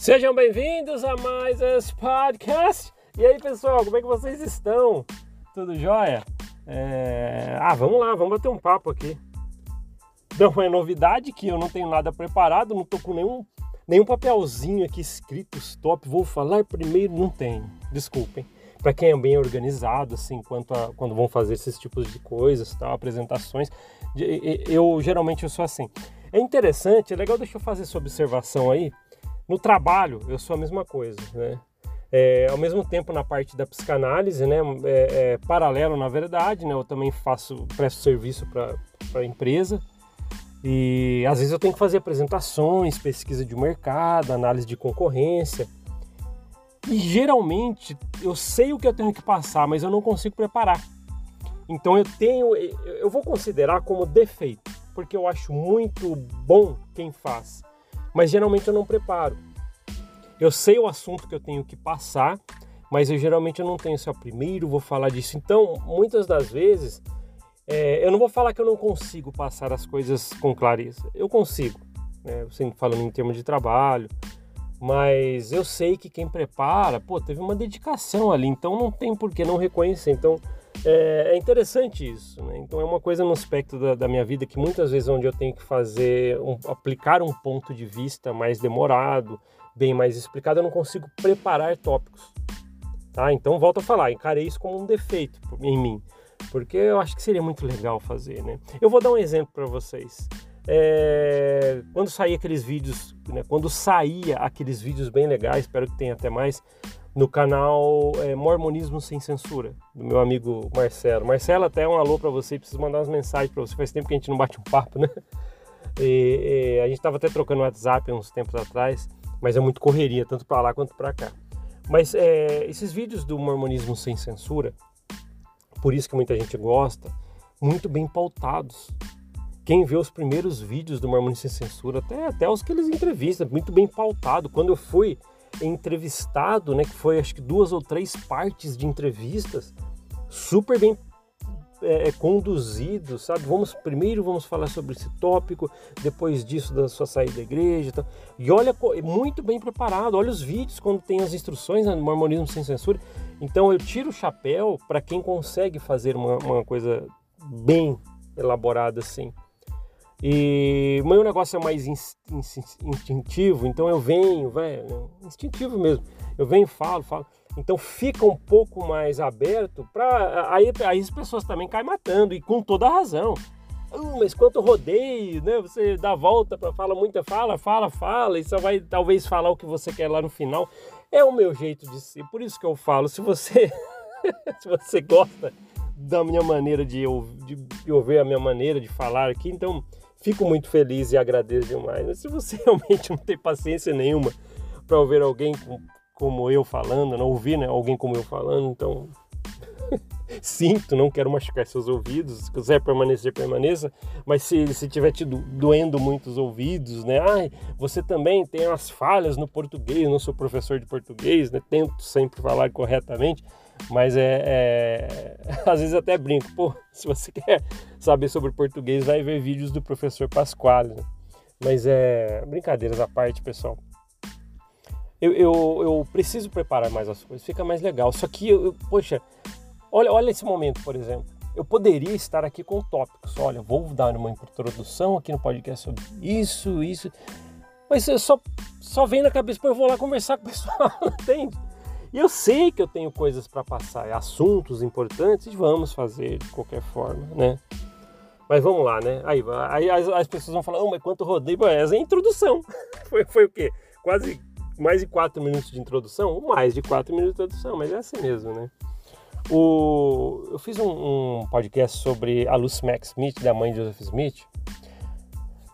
Sejam bem-vindos a mais esse podcast. E aí, pessoal, como é que vocês estão? Tudo jóia? É... Ah, vamos lá, vamos bater um papo aqui. Não é novidade que eu não tenho nada preparado, não tô com nenhum, nenhum papelzinho aqui escrito stop. Vou falar primeiro, não tenho. Desculpem. Para quem é bem organizado, assim, quanto a, quando vão fazer esses tipos de coisas, tal, apresentações, eu geralmente eu sou assim. É interessante, é legal, deixa eu fazer essa observação aí no trabalho, eu sou a mesma coisa, né? É, ao mesmo tempo, na parte da psicanálise, né, é, é, paralelo na verdade, né, eu também faço, presto serviço para a empresa e às vezes eu tenho que fazer apresentações, pesquisa de mercado, análise de concorrência e geralmente eu sei o que eu tenho que passar, mas eu não consigo preparar. Então eu tenho, eu vou considerar como defeito, porque eu acho muito bom quem faz mas geralmente eu não preparo. Eu sei o assunto que eu tenho que passar, mas eu geralmente eu não tenho só primeiro, vou falar disso. Então, muitas das vezes, é, eu não vou falar que eu não consigo passar as coisas com clareza. Eu consigo, né? Sempre falando em termos de trabalho, mas eu sei que quem prepara, pô, teve uma dedicação ali, então não tem por que não reconhecer. Então, é, é, interessante isso, né? Então é uma coisa no aspecto da, da, minha vida que muitas vezes onde eu tenho que fazer, um, aplicar um ponto de vista mais demorado, bem mais explicado, eu não consigo preparar tópicos, tá? Então volto a falar, encarei isso como um defeito em mim, porque eu acho que seria muito legal fazer, né? Eu vou dar um exemplo para vocês. É, quando saía aqueles vídeos, né, quando saía aqueles vídeos bem legais, espero que tenha até mais, no canal é, Mormonismo Sem Censura, do meu amigo Marcelo. Marcelo, até um alô para você, preciso mandar umas mensagens para você. Faz tempo que a gente não bate um papo, né? E, e a gente estava até trocando WhatsApp uns tempos atrás, mas é muito correria, tanto para lá quanto para cá. Mas é, esses vídeos do Mormonismo Sem Censura, por isso que muita gente gosta, muito bem pautados. Quem vê os primeiros vídeos do Mormonismo Sem Censura, até, até os que eles entrevistam, muito bem pautado. Quando eu fui entrevistado, né, que foi acho que duas ou três partes de entrevistas, super bem é, é, conduzido, sabe? Vamos primeiro vamos falar sobre esse tópico, depois disso da sua saída da igreja, tá? e olha muito bem preparado. Olha os vídeos quando tem as instruções né, no Mormonismo sem censura. Então eu tiro o chapéu para quem consegue fazer uma, uma coisa bem elaborada assim. E o meu negócio é mais instintivo, então eu venho, velho, instintivo mesmo. Eu venho, falo, falo. Então fica um pouco mais aberto para aí, aí as pessoas também caem matando e com toda a razão. Uh, mas quanto rodeio, né? Você dá volta para fala muita fala, fala, fala e só vai talvez falar o que você quer lá no final. É o meu jeito de ser. Por isso que eu falo, se você se você gosta da minha maneira de, de, de ouvir a minha maneira de falar aqui, então fico muito feliz e agradeço demais. Mas se você realmente não tem paciência nenhuma para ouvir alguém como eu falando, não ouvir né, alguém como eu falando, então sinto, não quero machucar seus ouvidos. Se quiser permanecer, permaneça. Mas se, se tiver te doendo muito os ouvidos, né? Ai, você também tem as falhas no português, não sou professor de português, né? Tento sempre falar corretamente. Mas é, é, Às vezes até brinco, pô, se você quer saber sobre português, vai ver vídeos do professor Pasquale. Né? Mas é. Brincadeiras à parte, pessoal. Eu, eu, eu, preciso preparar mais as coisas, fica mais legal. Só que, eu, poxa, olha, olha esse momento, por exemplo. Eu poderia estar aqui com tópicos. Olha, vou dar uma introdução aqui no podcast sobre isso, isso. Mas eu só, só vem na cabeça, eu vou lá conversar com o pessoal, entende? E eu sei que eu tenho coisas para passar, assuntos importantes, vamos fazer de qualquer forma, né? Mas vamos lá, né? Aí, aí as, as pessoas vão falar, oh, mas quanto rodeio? essa é a introdução. foi, foi o quê? Quase mais de quatro minutos de introdução? Mais de quatro minutos de introdução, mas é assim mesmo, né? O, eu fiz um, um podcast sobre a Lucy Max Smith, da mãe de Joseph Smith,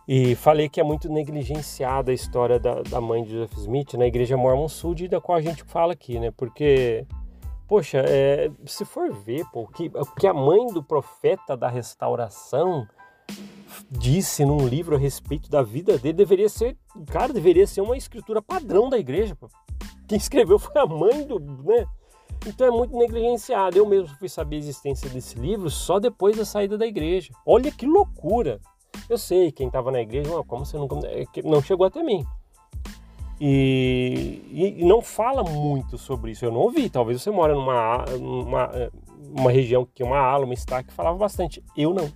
e falei que é muito negligenciada a história da, da mãe de Joseph Smith na igreja Mormon Sud, da qual a gente fala aqui, né? Porque, poxa, é, se for ver, pô, que, que a mãe do profeta da restauração disse num livro a respeito da vida dele deveria ser, cara, deveria ser uma escritura padrão da igreja. Pô. Quem escreveu foi a mãe do, né? Então é muito negligenciado. Eu mesmo fui saber a existência desse livro só depois da saída da igreja. Olha que loucura! Eu sei, quem estava na igreja, como você não, é não chegou até mim. E, e, não fala muito sobre isso. Eu não ouvi. Talvez você mora numa uma, uma região que uma ala, uma estaca que falava bastante. Eu não.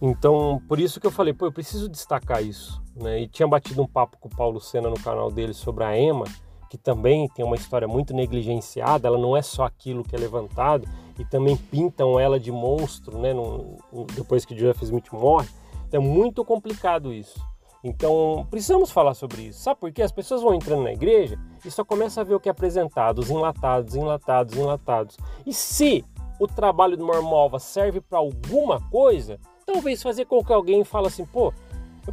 Então, por isso que eu falei, pô, eu preciso destacar isso. Né? E tinha batido um papo com o Paulo Sena no canal dele sobre a EMA, que também tem uma história muito negligenciada, ela não é só aquilo que é levantado, e também pintam ela de monstro, né? No, depois que Jeff Smith morre. Então é muito complicado isso. Então, precisamos falar sobre isso. Sabe por quê? As pessoas vão entrando na igreja e só começa a ver o que é apresentado, os enlatados, enlatados, enlatados. E se o trabalho do Mormova serve para alguma coisa, talvez fazer com que alguém fale assim, pô,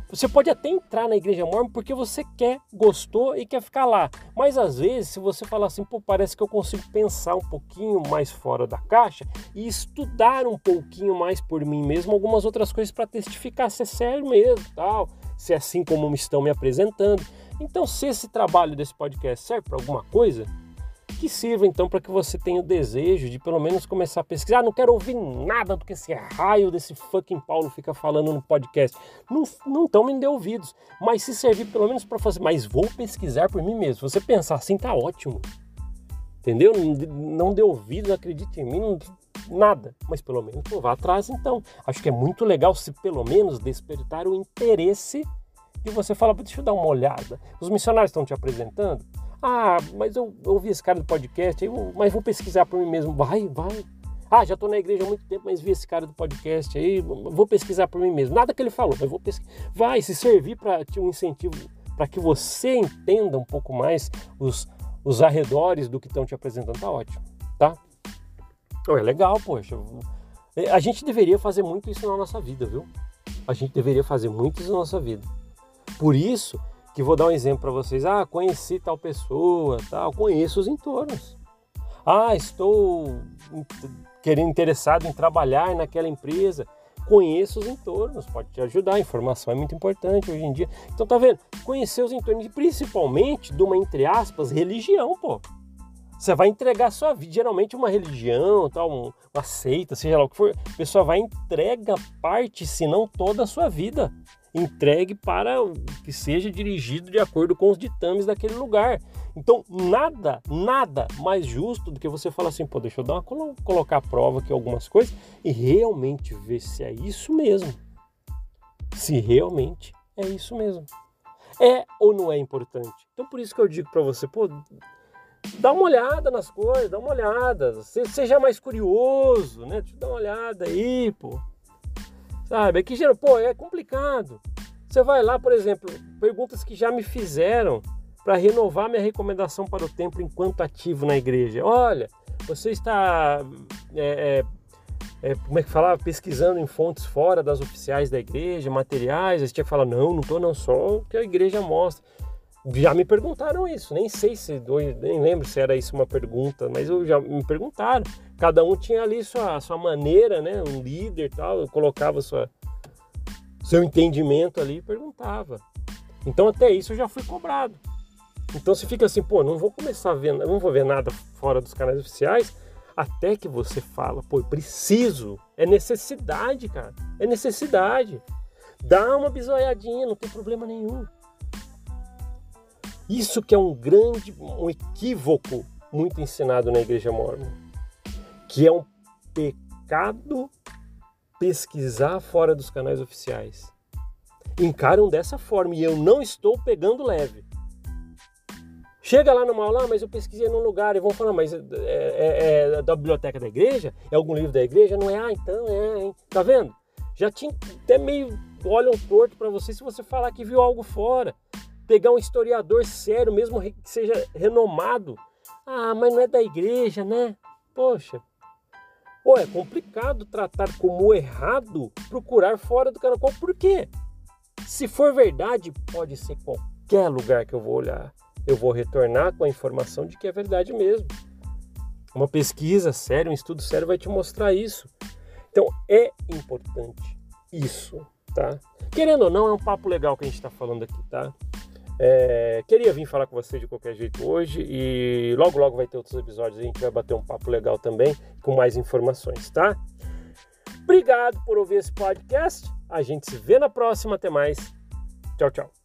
você pode até entrar na igreja mormon porque você quer, gostou e quer ficar lá. Mas às vezes, se você falar assim, pô, parece que eu consigo pensar um pouquinho mais fora da caixa e estudar um pouquinho mais por mim mesmo algumas outras coisas para testificar se é sério mesmo, tal, se é assim como estão me apresentando. Então, se esse trabalho desse podcast serve para alguma coisa, que sirva então para que você tenha o desejo de pelo menos começar a pesquisar. Ah, não quero ouvir nada do que esse raio desse fucking Paulo fica falando no podcast. Não, estão me dê ouvidos, mas se servir pelo menos para fazer, mas vou pesquisar por mim mesmo. Você pensar assim, tá ótimo. Entendeu? Não dê ouvidos, acredite em mim, não, nada, mas pelo menos vá atrás então. Acho que é muito legal se pelo menos despertar o interesse e você fala, deixa eu dar uma olhada. Os missionários estão te apresentando? Ah, mas eu, eu ouvi esse cara do podcast, eu, mas vou pesquisar por mim mesmo. Vai, vai. Ah, já estou na igreja há muito tempo, mas vi esse cara do podcast aí, vou pesquisar por mim mesmo. Nada que ele falou, mas vou pesquisar. Vai, se servir para te um incentivo, para que você entenda um pouco mais os, os arredores do que estão te apresentando, tá ótimo, tá? É legal, poxa. É, a gente deveria fazer muito isso na nossa vida, viu? A gente deveria fazer muito isso na nossa vida. Por isso que vou dar um exemplo para vocês. Ah, conheci tal pessoa, tal, conheço os entornos. Ah, estou querendo interessado em trabalhar naquela empresa. Conheço os entornos, pode te ajudar. A informação é muito importante hoje em dia. Então tá vendo? Conhecer os entornos, principalmente de uma entre aspas religião, pô. Você vai entregar sua vida, geralmente uma religião, tal, uma seita, seja lá o que for, a pessoa vai entrega parte, se não toda a sua vida entregue para que seja dirigido de acordo com os ditames daquele lugar. Então, nada, nada mais justo do que você falar assim, pô, deixa eu dar uma, colocar à prova aqui algumas coisas e realmente ver se é isso mesmo. Se realmente é isso mesmo. É ou não é importante? Então, por isso que eu digo para você, pô, dá uma olhada nas coisas, dá uma olhada, seja mais curioso, né? Dá uma olhada aí, pô. Sabe? Aqui, pô, é complicado. Você vai lá, por exemplo, perguntas que já me fizeram para renovar minha recomendação para o templo enquanto ativo na igreja. Olha, você está, é, é, é, como é que falava, pesquisando em fontes fora das oficiais da igreja, materiais. Aí você tinha que falar, não, não estou não, só o que a igreja mostra. Já me perguntaram isso, nem sei se, nem lembro se era isso uma pergunta, mas eu já me perguntaram. Cada um tinha ali sua, sua maneira, né? Um líder tal, colocava sua, seu entendimento ali e perguntava. Então até isso eu já fui cobrado. Então você fica assim, pô, não vou começar a ver, não vou ver nada fora dos canais oficiais, até que você fala, pô, preciso, é necessidade, cara, é necessidade. Dá uma bisoiadinha, não tem problema nenhum. Isso que é um grande, um equívoco muito ensinado na igreja mormon, que é um pecado pesquisar fora dos canais oficiais. Encaram dessa forma e eu não estou pegando leve. Chega lá numa aula, ah, mas eu pesquisei num lugar e vão falar, mas é, é, é, da biblioteca da igreja? É algum livro da igreja? Não é? Ah, então é, hein? Tá vendo? Já tinha até meio olham torto para você se você falar que viu algo fora pegar um historiador sério, mesmo que seja renomado. Ah, mas não é da igreja, né? Poxa. Pô, é complicado tratar como errado procurar fora do carnaval. Por quê? Se for verdade, pode ser qualquer lugar que eu vou olhar. Eu vou retornar com a informação de que é verdade mesmo. Uma pesquisa séria, um estudo sério vai te mostrar isso. Então é importante isso, tá? Querendo ou não, é um papo legal que a gente está falando aqui, tá? É, queria vir falar com você de qualquer jeito hoje e logo logo vai ter outros episódios a gente vai bater um papo legal também com mais informações, tá? Obrigado por ouvir esse podcast. A gente se vê na próxima. Até mais. Tchau, tchau.